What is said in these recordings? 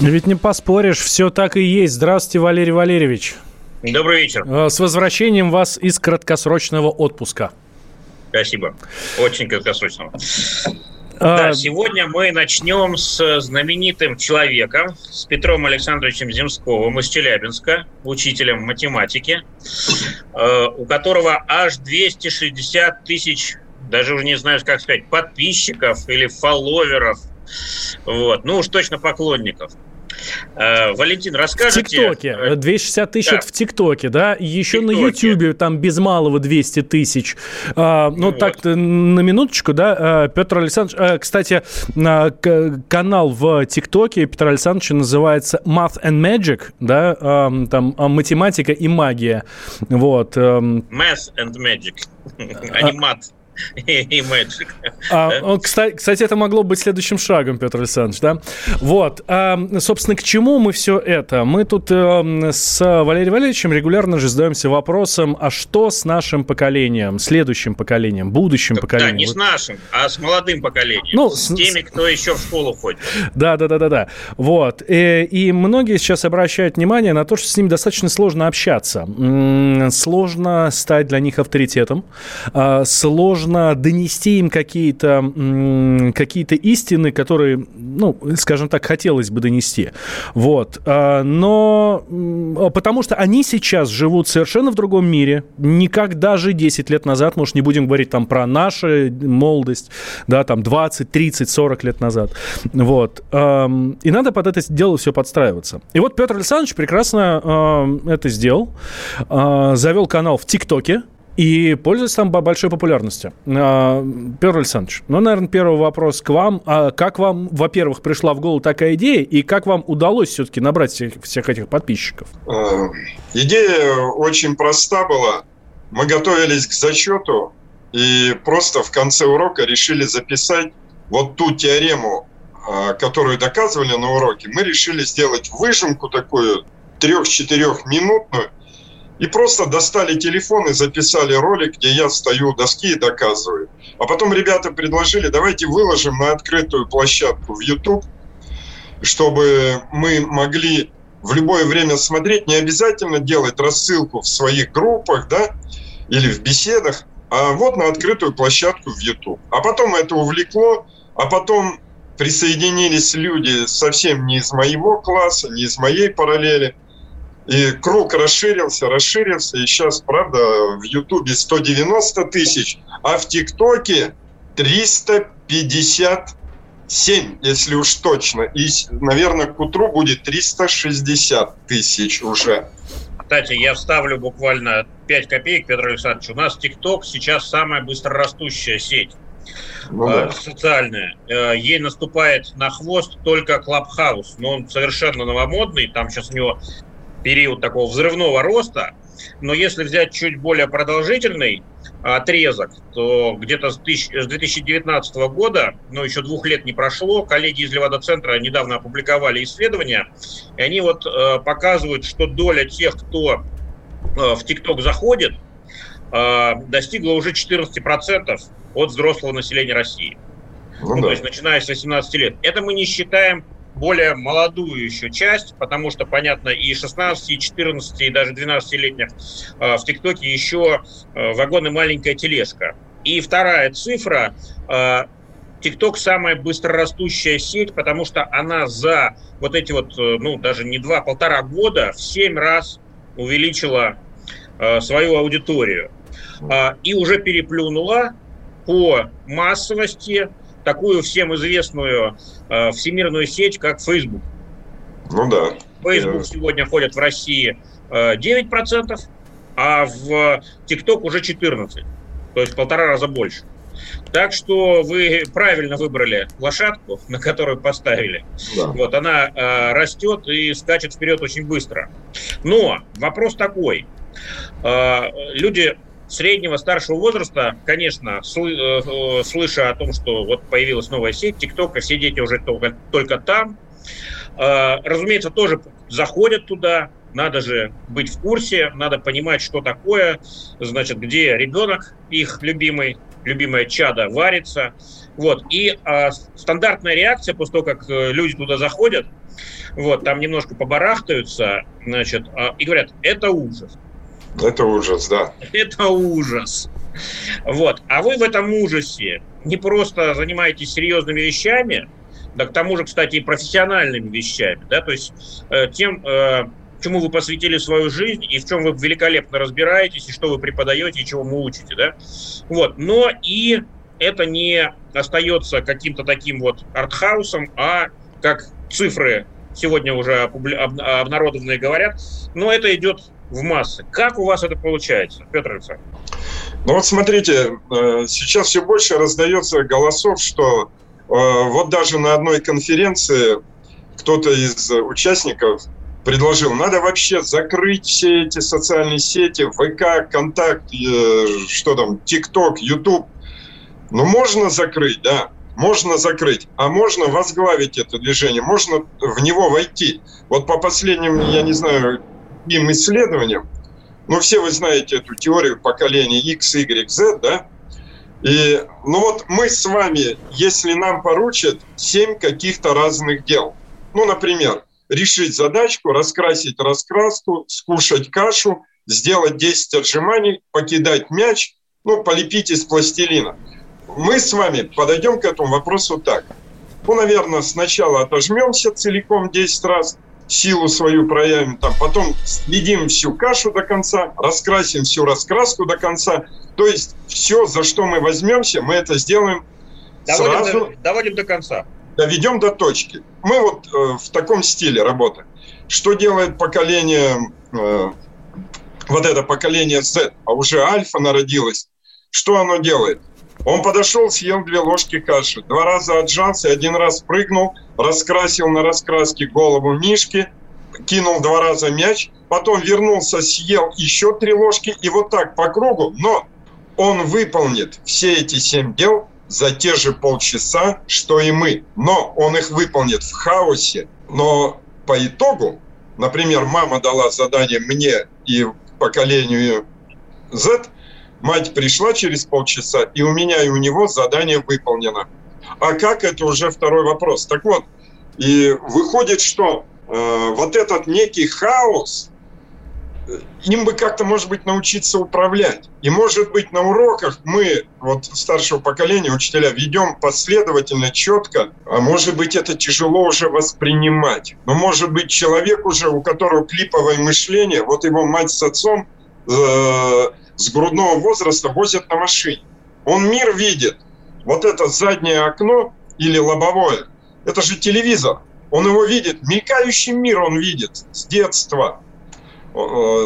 Ведь не поспоришь, все так и есть. Здравствуйте, Валерий Валерьевич. Добрый вечер. Э, С возвращением вас из краткосрочного отпуска. Спасибо. Очень краткосрочного. А, Да, сегодня мы начнем с знаменитым человеком, с Петром Александровичем Земсковым из Челябинска, учителем математики, э, у которого аж 260 тысяч, даже уже не знаю, как сказать, подписчиков или фолловеров. Вот. Ну уж точно поклонников. Э, Валентин, в расскажите... ТикТоке. э, 260 тысяч да. в ТикТоке, да? Еще на ТикТоке. Ютьюбе там без малого 200 тысяч. А, ну, Вот. так-то на минуточку, да? А, Петр Александрович... а, кстати, канал в ТикТоке Петра Александровича называется Math and Magic, да? Ам, там а, математика и магия. Вот. ам, Math and Magic. А не мат и Magic. А, Да? кстати, кстати, это могло быть следующим шагом, Петр Александрович, да? Вот. А, собственно, к чему мы все это? Мы тут э, с Валерием Валерьевичем регулярно же задаемся вопросом, а что с нашим поколением, следующим поколением, будущим Да, поколением? не Вот- с нашим, а с молодым поколением. Ну, с, с- теми, кто еще в школу ходит. Да, да, да, да, да. Вот. Э, И многие сейчас обращают внимание на то, что с ними достаточно сложно общаться. Сложно стать для них авторитетом. а, Сложно донести им какие-то м, какие-то истины, которые, ну, скажем так, хотелось бы донести. Вот. А, Но а, потому что они сейчас живут совершенно в другом мире, не как даже 10 лет назад, уж не будем говорить там про нашу молодость, да, там 20, 30, 40 лет назад. Вот. И надо под это дело все подстраиваться. И вот Петр Александрович прекрасно это сделал. Э, Завел канал в ТикТоке. И пользуется там бо- большой популярностью. Э, Петр Александрович, ну, наверное, первый вопрос к вам. А как вам, во-первых, пришла в голову такая идея, и как вам удалось все-таки набрать всех, всех этих подписчиков? Э, Идея очень проста была. Мы готовились к зачету и просто в конце урока решили записать вот ту теорему, э, которую доказывали на уроке. Мы решили сделать выжимку такую трех-четырех минутную и просто достали телефон и записали ролик, где я стою у доски и доказываю. А потом ребята предложили, давайте выложим на открытую площадку в YouTube, чтобы мы могли в любое время смотреть, не обязательно делать рассылку в своих группах, да, или в беседах, а вот на открытую площадку в YouTube. А потом это увлекло, а потом присоединились люди совсем не из моего класса, не из моей параллели. И круг расширился, расширился, и сейчас, правда, в Ютубе 190 тысяч, а в ТикТоке 357, если уж точно. И, наверное, к утру будет 360 тысяч уже. Кстати, я вставлю буквально 5 копеек, Петр Александрович. У нас ТикТок сейчас самая быстрорастущая сеть Ну, э, да. социальная. Э, Ей наступает на хвост только Клабхаус, но он совершенно новомодный. Там сейчас у него период такого взрывного роста. Но если взять чуть более продолжительный отрезок, то где-то с тысяч- с 2019 года, ну, еще двух лет не прошло, коллеги из Левада-центра недавно опубликовали исследования, и они вот э, показывают, что доля тех, кто э, в ТикТок заходит, достигла уже 14% от взрослого населения России. Ну, Ну, да. то есть начиная с 18 лет. Это мы не считаем более молодую еще часть, потому что, понятно, и 16, и 14, и даже 12-летних э, в ТикТоке еще э, вагон и маленькая тележка. И вторая цифра. э, ТикТок самая быстрорастущая сеть, потому что она за вот эти вот, ну, даже не два, полтора года в семь раз увеличила э, свою аудиторию. И уже переплюнула по массовости такую всем известную э, всемирную сеть, как Facebook. Ну да. Facebook Э. сегодня ходят в России э, 9%, а в TikTok уже 14%. То есть в полтора раза больше. Так что вы правильно выбрали лошадку, на которую поставили. Да. Вот она э, растет и скачет вперед очень быстро. Но вопрос такой: э, люди среднего, старшего возраста, конечно, сл- э, слыша о том, что вот появилась новая сеть, ТикТок, и все дети уже только, только там, э, разумеется, тоже заходят туда, надо же быть в курсе, надо понимать, что такое, значит, где ребенок их любимый, любимое чадо варится. Вот. И э, стандартная реакция после того, как э, люди туда заходят, вот, там немножко побарахтаются, значит, э, и говорят, это ужас. Это ужас, да. Это ужас. Вот. А вы в этом ужасе не просто занимаетесь серьезными вещами, да к тому же, кстати, и профессиональными вещами, да, то есть э, тем, э, чему вы посвятили свою жизнь и в чем вы великолепно разбираетесь, и что вы преподаете, и чего вы учите, да. Вот. Но и это не остается каким-то таким вот артхаусом, а как цифры сегодня уже обнародованные говорят, но это идет в массы. Как у вас это получается, Петр Александрович? Ну вот смотрите, э, сейчас все больше раздается голосов, что э, вот даже на одной конференции кто-то из участников предложил, надо вообще закрыть все эти социальные сети, ВК, Контакт, э, что там, ТикТок, Ютуб. Ну, можно закрыть, да, можно закрыть, а можно возглавить это движение, можно в него войти. Вот по последним, я не знаю, им исследованиям, ну, все вы знаете эту теорию поколения X, Y, Z, да? И, ну вот мы с вами, если нам поручат 7 каких-то разных дел, ну, например, решить задачку, раскрасить раскраску, скушать кашу, сделать 10 отжиманий, покидать мяч, ну, полепить из пластилина. Мы с вами подойдем к этому вопросу так. Ну, наверное, сначала отожмемся целиком 10 раз, силу свою проявим, там, потом съедим всю кашу до конца, раскрасим всю раскраску до конца. То есть все, за что мы возьмемся, мы это сделаем доводим сразу. До, доводим до конца. Доведем до точки. Мы вот э, в таком стиле работаем. Что делает поколение, э, вот это поколение Z, а уже альфа народилась, что оно делает? Он подошел, съел две ложки каши, два раза отжался, один раз прыгнул, раскрасил на раскраске голову Мишки, кинул два раза мяч, потом вернулся, съел еще три ложки и вот так по кругу. Но он выполнит все эти семь дел за те же полчаса, что и мы. Но он их выполнит в хаосе. Но по итогу, например, мама дала задание мне и поколению Z, Мать пришла через полчаса, и у меня и у него задание выполнено. А как это уже второй вопрос. Так вот, и выходит, что э, вот этот некий хаос, э, им бы как-то, может быть, научиться управлять. И, может быть, на уроках мы, вот старшего поколения, учителя, ведем последовательно, четко, а может быть, это тяжело уже воспринимать. Но, может быть, человек уже, у которого клиповое мышление, вот его мать с отцом, э, с грудного возраста возят на машине. Он мир видит. Вот это заднее окно или лобовое, это же телевизор. Он его видит, мелькающий мир он видит с детства.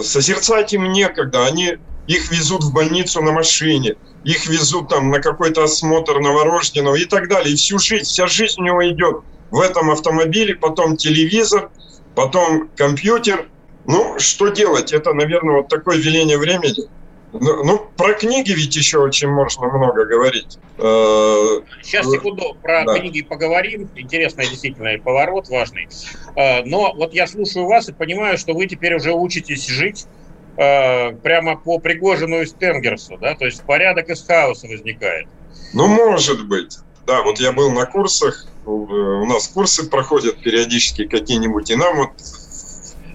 Созерцать им некогда. Они их везут в больницу на машине, их везут там на какой-то осмотр новорожденного и так далее. И всю жизнь, вся жизнь у него идет в этом автомобиле, потом телевизор, потом компьютер. Ну, что делать? Это, наверное, вот такое веление времени. Ну, ну, про книги ведь еще очень можно много говорить. Э, Сейчас, секунду, про да. книги поговорим. Интересный действительно поворот важный. Э, но вот я слушаю вас и понимаю, что вы теперь уже учитесь жить э, прямо по Пригожину и Стенгерсу, да? То есть порядок из хаоса возникает. Ну, может быть. Да, вот я был на курсах, у нас курсы проходят периодически какие-нибудь, и нам вот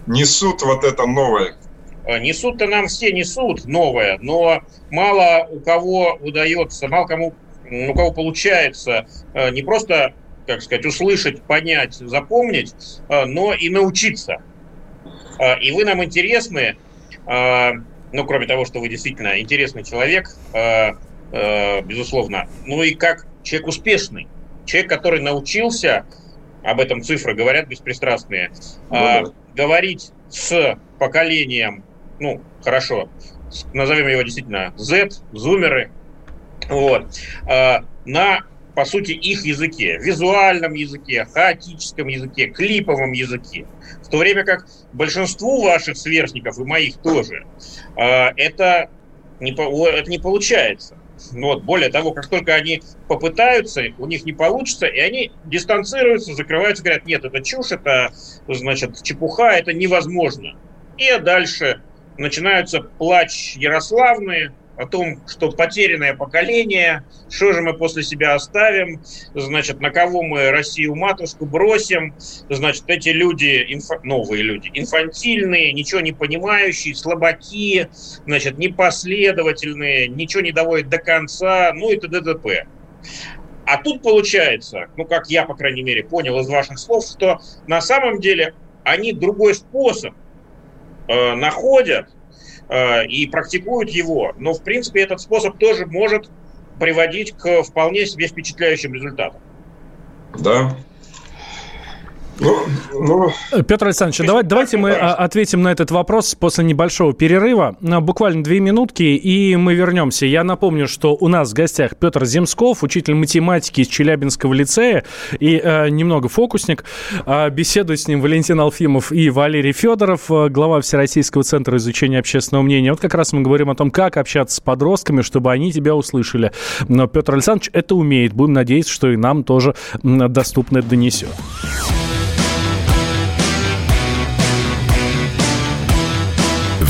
несут вот это новое Э, несут-то нам все несут новое, но мало у кого удается, мало кому у кого получается э, не просто, как сказать, услышать, понять, запомнить, э, но и научиться. И вы нам интересны, ну, кроме того, что вы действительно интересный человек, безусловно, ну и как человек успешный, человек, который научился, об этом цифры говорят беспристрастные, ну, да. говорить с поколением ну, хорошо, назовем его действительно Z, зумеры, вот, на по сути, их языке, визуальном языке, хаотическом языке, клиповом языке. В то время как большинству ваших сверстников, и моих тоже, это не, это не получается. Вот. Более того, как только они попытаются, у них не получится, и они дистанцируются, закрываются, говорят, нет, это чушь, это, значит, чепуха, это невозможно. И дальше начинаются плач Ярославные, о том, что потерянное поколение, что же мы после себя оставим, значит, на кого мы Россию-матушку бросим, значит, эти люди, инфа, новые люди, инфантильные, ничего не понимающие, слабаки, значит, непоследовательные, ничего не доводят до конца, ну и т.д. т.п. А тут получается, ну, как я, по крайней мере, понял из ваших слов, что на самом деле они другой способ э, находят, Э, и практикуют его. Но, в принципе, этот способ тоже может приводить к вполне себе впечатляющим результатам. Да, ну, ну, Петр Александрович, давай, давайте мы а, ответим на этот вопрос после небольшого перерыва. Буквально две минутки, и мы вернемся. Я напомню, что у нас в гостях Петр Земсков, учитель математики из Челябинского лицея и э, немного фокусник. Э, беседуют с ним Валентин Алфимов и Валерий Федоров, э, глава Всероссийского центра изучения общественного мнения. Вот как раз мы говорим о том, как общаться с подростками, чтобы они тебя услышали. Но Петр Александрович это умеет. Будем надеяться, что и нам тоже доступно это донесет.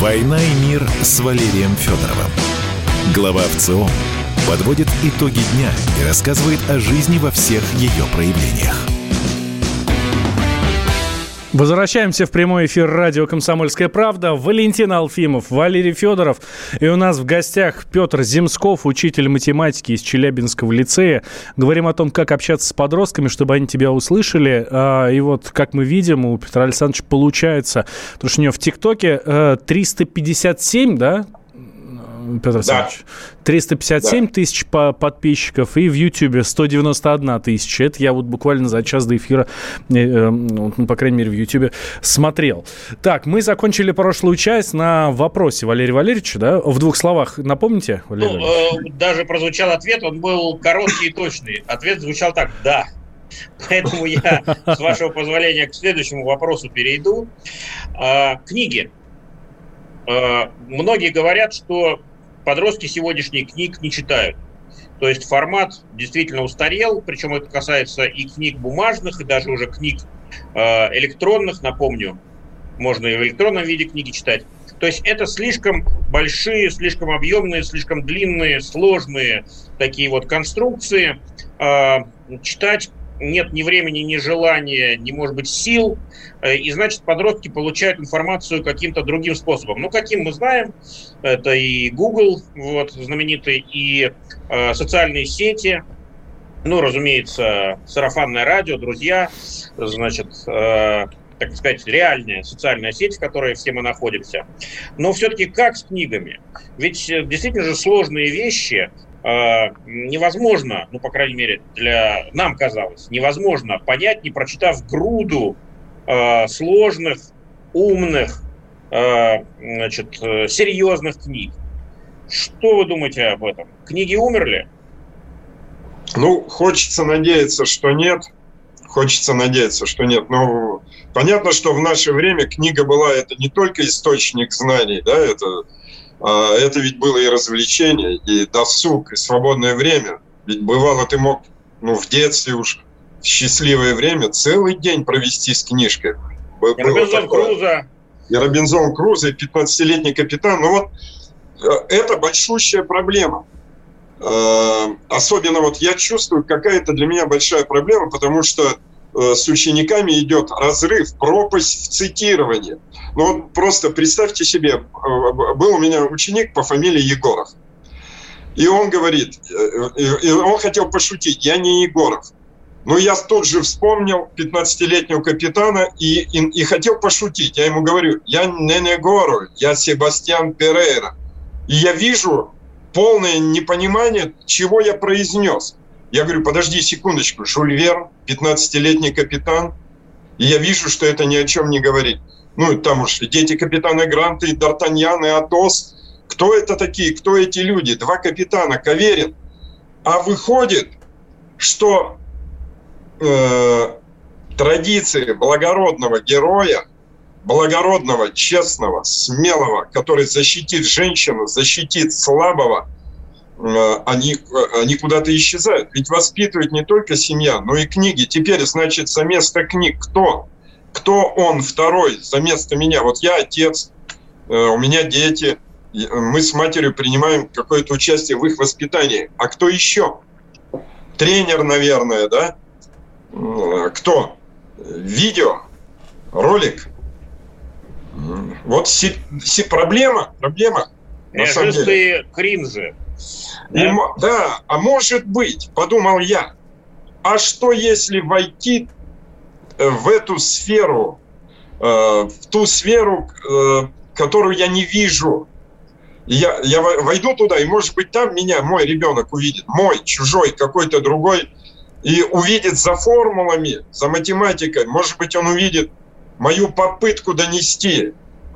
«Война и мир» с Валерием Федоровым. Глава ВЦО подводит итоги дня и рассказывает о жизни во всех ее проявлениях. Возвращаемся в прямой эфир радио «Комсомольская правда». Валентин Алфимов, Валерий Федоров. И у нас в гостях Петр Земсков, учитель математики из Челябинского лицея. Говорим о том, как общаться с подростками, чтобы они тебя услышали. А, и вот, как мы видим, у Петра Александровича получается, потому что у него в ТикТоке 357, э, да, Петр Александрович? Да. 357 да. тысяч по подписчиков и в Ютьюбе 191 тысяча. Это я вот буквально за час до эфира, э, э, ну, по крайней мере, в Ютьюбе смотрел. Так, мы закончили прошлую часть на вопросе Валерия Валерьевича, да? В двух словах напомните, Валерий ну, э, даже прозвучал ответ, он был короткий и точный. Ответ звучал так «да». Поэтому я, с вашего позволения, к следующему вопросу перейду. А, книги. А, многие говорят, что подростки сегодняшние книг не читают. То есть формат действительно устарел, причем это касается и книг бумажных, и даже уже книг э, электронных, напомню, можно и в электронном виде книги читать. То есть это слишком большие, слишком объемные, слишком длинные, сложные такие вот конструкции. Э, читать нет ни времени, ни желания, ни, может быть, сил, э, и, значит, подростки получают информацию каким-то другим способом. Ну, каким мы знаем, это и Google, вот, знаменитый, и э, социальные сети, ну, разумеется, сарафанное радио, друзья, значит, э, так сказать, реальная социальная сеть, в которой все мы находимся. Но все-таки как с книгами? Ведь э, действительно же сложные вещи невозможно, ну, по крайней мере, для нам казалось, невозможно понять, не прочитав груду э, сложных, умных, э, значит, серьезных книг. Что вы думаете об этом? Книги умерли? Ну, хочется надеяться, что нет. Хочется надеяться, что нет. Но понятно, что в наше время книга была это не только источник знаний, да, это это ведь было и развлечение, и досуг, и свободное время. Ведь бывало, ты мог, ну, в детстве уж в счастливое время целый день провести с книжкой. И Робинзон Крузо. И Робинзон Крузо, и 15-летний капитан. Ну вот э, это большущая проблема. Э, особенно вот я чувствую, какая-то для меня большая проблема, потому что с учениками идет разрыв, пропасть в цитировании. Ну вот просто представьте себе, был у меня ученик по фамилии Егоров. И он говорит, и он хотел пошутить, я не Егоров. Но я тут же вспомнил 15-летнего капитана и, и, и хотел пошутить. Я ему говорю, я не Негору, я Себастьян Перейра. И я вижу полное непонимание, чего я произнес. Я говорю, подожди секундочку, Жюль Верн, 15-летний капитан, и я вижу, что это ни о чем не говорит. Ну, там уж дети капитана Гранта и Д'Артаньян и Атос. Кто это такие? Кто эти люди? Два капитана, Каверин. А выходит, что э, традиции благородного героя, благородного, честного, смелого, который защитит женщину, защитит слабого, они, они куда-то исчезают. Ведь воспитывает не только семья, но и книги. Теперь, значит, за место книг кто? Кто он второй за место меня? Вот я отец, э, у меня дети, мы с матерью принимаем какое-то участие в их воспитании. А кто еще? Тренер, наверное, да? Э, кто? Видео, ролик. Вот си, си, проблема, проблема. Деле. кринжи. Да? И, да, а может быть, подумал я, а что если войти э, в эту сферу, э, в ту сферу, которую я не вижу, я, я войду туда, и, может быть, там меня мой ребенок увидит, мой, чужой, какой-то другой, и увидит за формулами, за математикой, может быть, он увидит мою попытку донести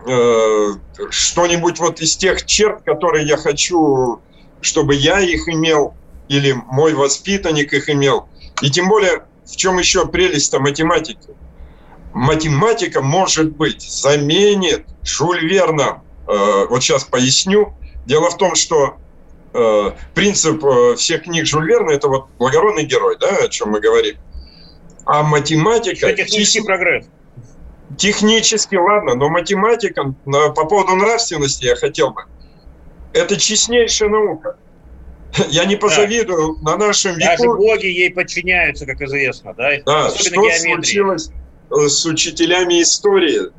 э, что-нибудь вот из тех черт, которые я хочу, чтобы я их имел, или мой воспитанник их имел. И тем более, в чем еще прелесть математики? Математика, может быть, заменит Жюль Верна. Э, вот сейчас поясню. Дело в том, что Э, принцип э, всех книг Жюль Верна – это вот благородный герой, да, о чем мы говорим. А математика… Это технический тех... прогресс. Технически, ладно, но математика, по поводу нравственности я хотел бы, это честнейшая наука. Я не позавидую да. на нашем веку. Даже боги ей подчиняются, как известно, да? Да, Особенно что геометрии. случилось э, с учителями истории?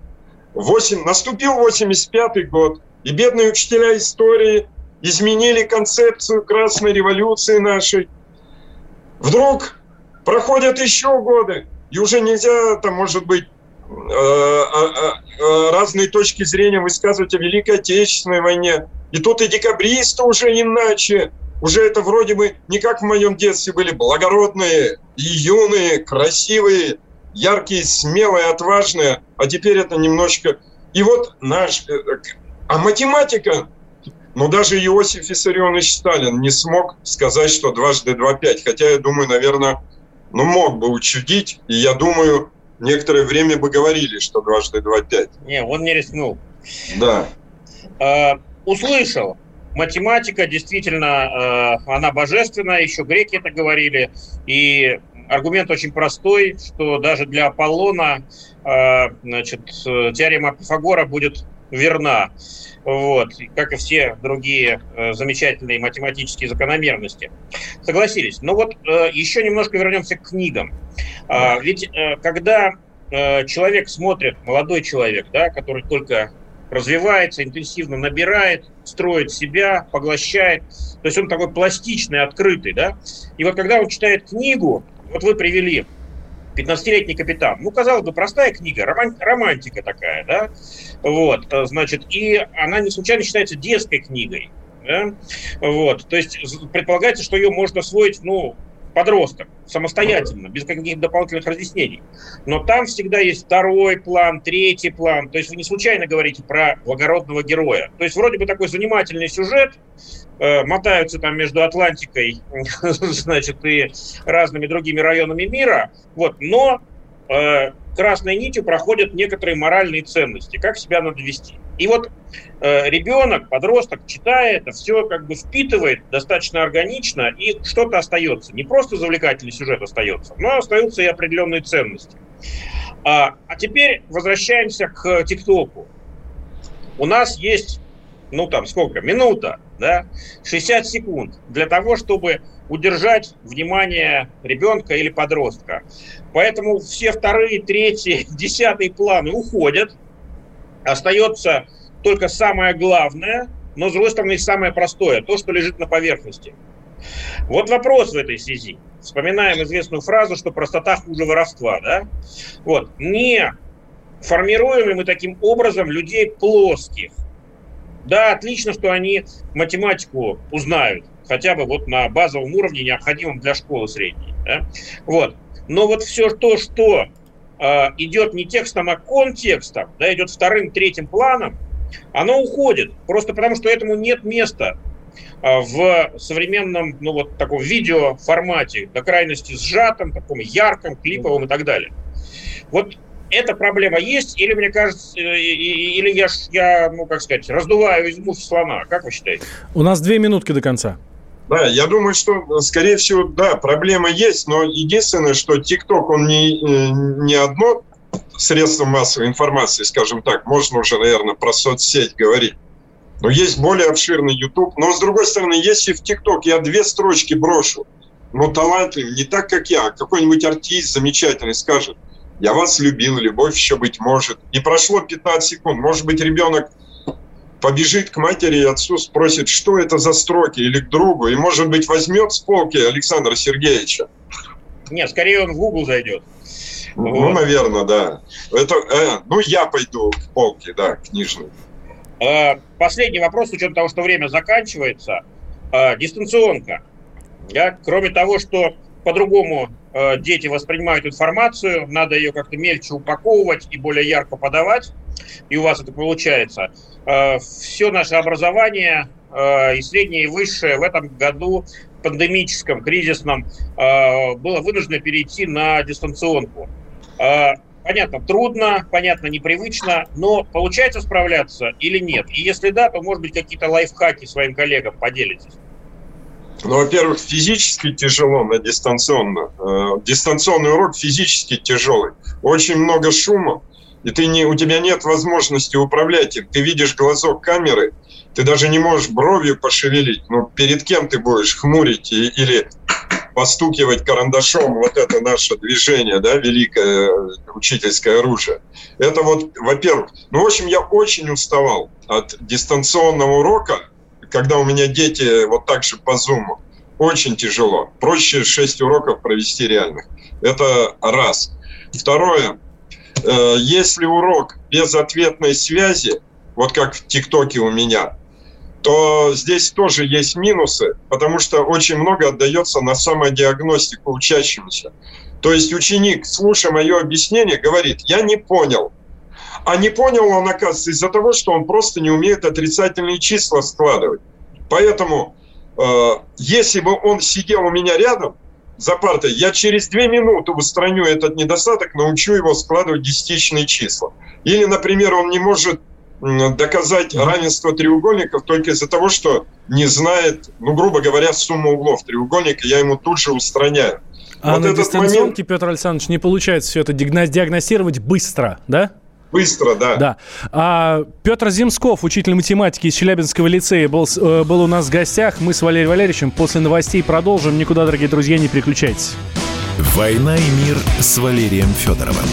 8, наступил 85 год, и бедные учителя истории изменили концепцию Красной революции нашей. Вдруг проходят еще годы, и уже нельзя, там, может быть, э, э, разные точки зрения высказывать о Великой Отечественной войне. И тут и декабристы уже иначе. Уже это вроде бы не как в моем детстве были благородные, и юные, красивые, яркие, смелые, отважные. А теперь это немножко... И вот наш... А математика но даже Иосиф Виссарионович Сталин не смог сказать, что дважды два пять. Хотя, я думаю, наверное, ну, мог бы учудить. И я думаю, некоторое время бы говорили, что дважды два пять. Не, он не рискнул. Да. Э, услышал. Математика действительно, э, она божественная, еще греки это говорили. И аргумент очень простой, что даже для Аполлона э, значит, теорема Пифагора будет верна вот, как и все другие э, замечательные математические закономерности. Согласились. Но вот э, еще немножко вернемся к книгам. Э, ведь когда человек смотрит, молодой человек, да, который только развивается, интенсивно набирает, строит себя, поглощает, то есть он такой пластичный, открытый, да, и вот когда он читает книгу, вот вы привели 15-летний капитан. Ну, казалось бы, простая книга, роман, романтика такая, да? Вот, э, значит, и она не случайно считается детской книгой. Да? Вот, то есть предполагается, что ее можно освоить, ну, подросток, самостоятельно, без каких-то дополнительных разъяснений. Но там всегда есть второй план, третий план. То есть вы не случайно говорите про благородного героя. То есть вроде бы такой занимательный сюжет, Э, мотаются там между Атлантикой, значит, и разными другими районами мира, вот, но э, красной нитью проходят некоторые моральные ценности, как себя надо вести. И вот э, ребенок, подросток, читая это, все как бы впитывает достаточно органично, и что-то остается. Не просто завлекательный сюжет остается, но остаются и определенные ценности. А, а теперь возвращаемся к ТикТоку. У нас есть, ну там сколько, минута, да, 60 секунд для того, чтобы удержать внимание ребенка или подростка. Поэтому все вторые, третьи, десятые планы уходят. Остается только самое главное, но, с другой стороны, самое простое, то, что лежит на поверхности. Вот вопрос в этой связи. Вспоминаем известную фразу, что простота хуже воровства. Да? Вот. Не формируем ли мы таким образом людей плоских? Да, отлично, что они математику узнают, хотя бы вот на базовом уровне, необходимом для школы средней. Да? Вот. Но вот все то, что э, идет не текстом, а контекстом, да, идет вторым, третьим планом, оно уходит. Просто потому, что этому нет места э, в современном, ну вот таком видео формате, до крайности сжатом, таком ярком, клиповом и так далее. Вот эта проблема есть, или мне кажется, э, или я, я ну как сказать, раздуваю из мух слона. Как вы считаете? У нас две минутки до конца. Да, я думаю, что, скорее всего, да, проблема есть, но единственное, что ТикТок, он не, э, не одно средство массовой информации, скажем так, можно уже, наверное, про соцсеть говорить. Но есть более обширный YouTube. Но, с другой стороны, если в ТикТок я две строчки брошу, но талантливый, не так, как я, а какой-нибудь артист замечательный скажет, я вас любил, любовь еще быть может. И прошло 15 секунд. Может быть, ребенок побежит к матери и отцу, спросит, что это за строки, или к другу, и, может быть, возьмет с полки Александра Сергеевича. Нет, скорее он в Google зайдет. Ну, вот. наверное, да. Это, э, ну, я пойду к полке, да, книжной. Э, последний вопрос, с учетом того, что время заканчивается. Э, дистанционка. Да? Кроме того, что по-другому э, дети воспринимают информацию, надо ее как-то мельче упаковывать и более ярко подавать, и у вас это получается. Э, все наше образование, э, и среднее, и высшее, в этом году пандемическом, кризисном, э, было вынуждено перейти на дистанционку. Э, понятно, трудно, понятно, непривычно, но получается справляться или нет? И если да, то, может быть, какие-то лайфхаки своим коллегам поделитесь. Ну, во-первых, физически тяжело на дистанционно. Э, дистанционный урок физически тяжелый. Очень много шума, и ты не, у тебя нет возможности управлять им. Ты видишь глазок камеры, ты даже не можешь бровью пошевелить. Ну, перед кем ты будешь хмурить или постукивать карандашом вот это наше движение, да, великое учительское оружие. Это вот, во-первых, ну, в общем, я очень уставал от дистанционного урока, когда у меня дети вот так же по зуму, очень тяжело. Проще 6 уроков провести реальных. Это раз. Второе, э, если урок без ответной связи, вот как в ТикТоке у меня, то здесь тоже есть минусы, потому что очень много отдается на самодиагностику учащимся. То есть ученик, слушая мое объяснение, говорит, я не понял, а не понял он, оказывается, из-за того, что он просто не умеет отрицательные числа складывать. Поэтому, э, если бы он сидел у меня рядом за партой, я через две минуты устраню этот недостаток, научу его складывать десятичные числа. Или, например, он не может доказать равенство треугольников только из-за того, что не знает, ну, грубо говоря, сумму углов треугольника, я ему тут же устраняю. А вот на дистанционке, момент... Петр Александрович, не получается все это диагностировать быстро, да? Быстро, да. Да. А, Петр Земсков, учитель математики из Челябинского лицея, был, э, был у нас в гостях. Мы с Валерием Валерьевичем после новостей продолжим. Никуда, дорогие друзья, не переключайтесь. «Война и мир» с Валерием Федоровым.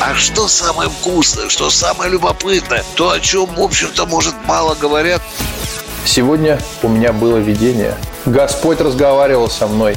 А что самое вкусное, что самое любопытное, то, о чем, в общем-то, может, мало говорят? Сегодня у меня было видение. Господь разговаривал со мной.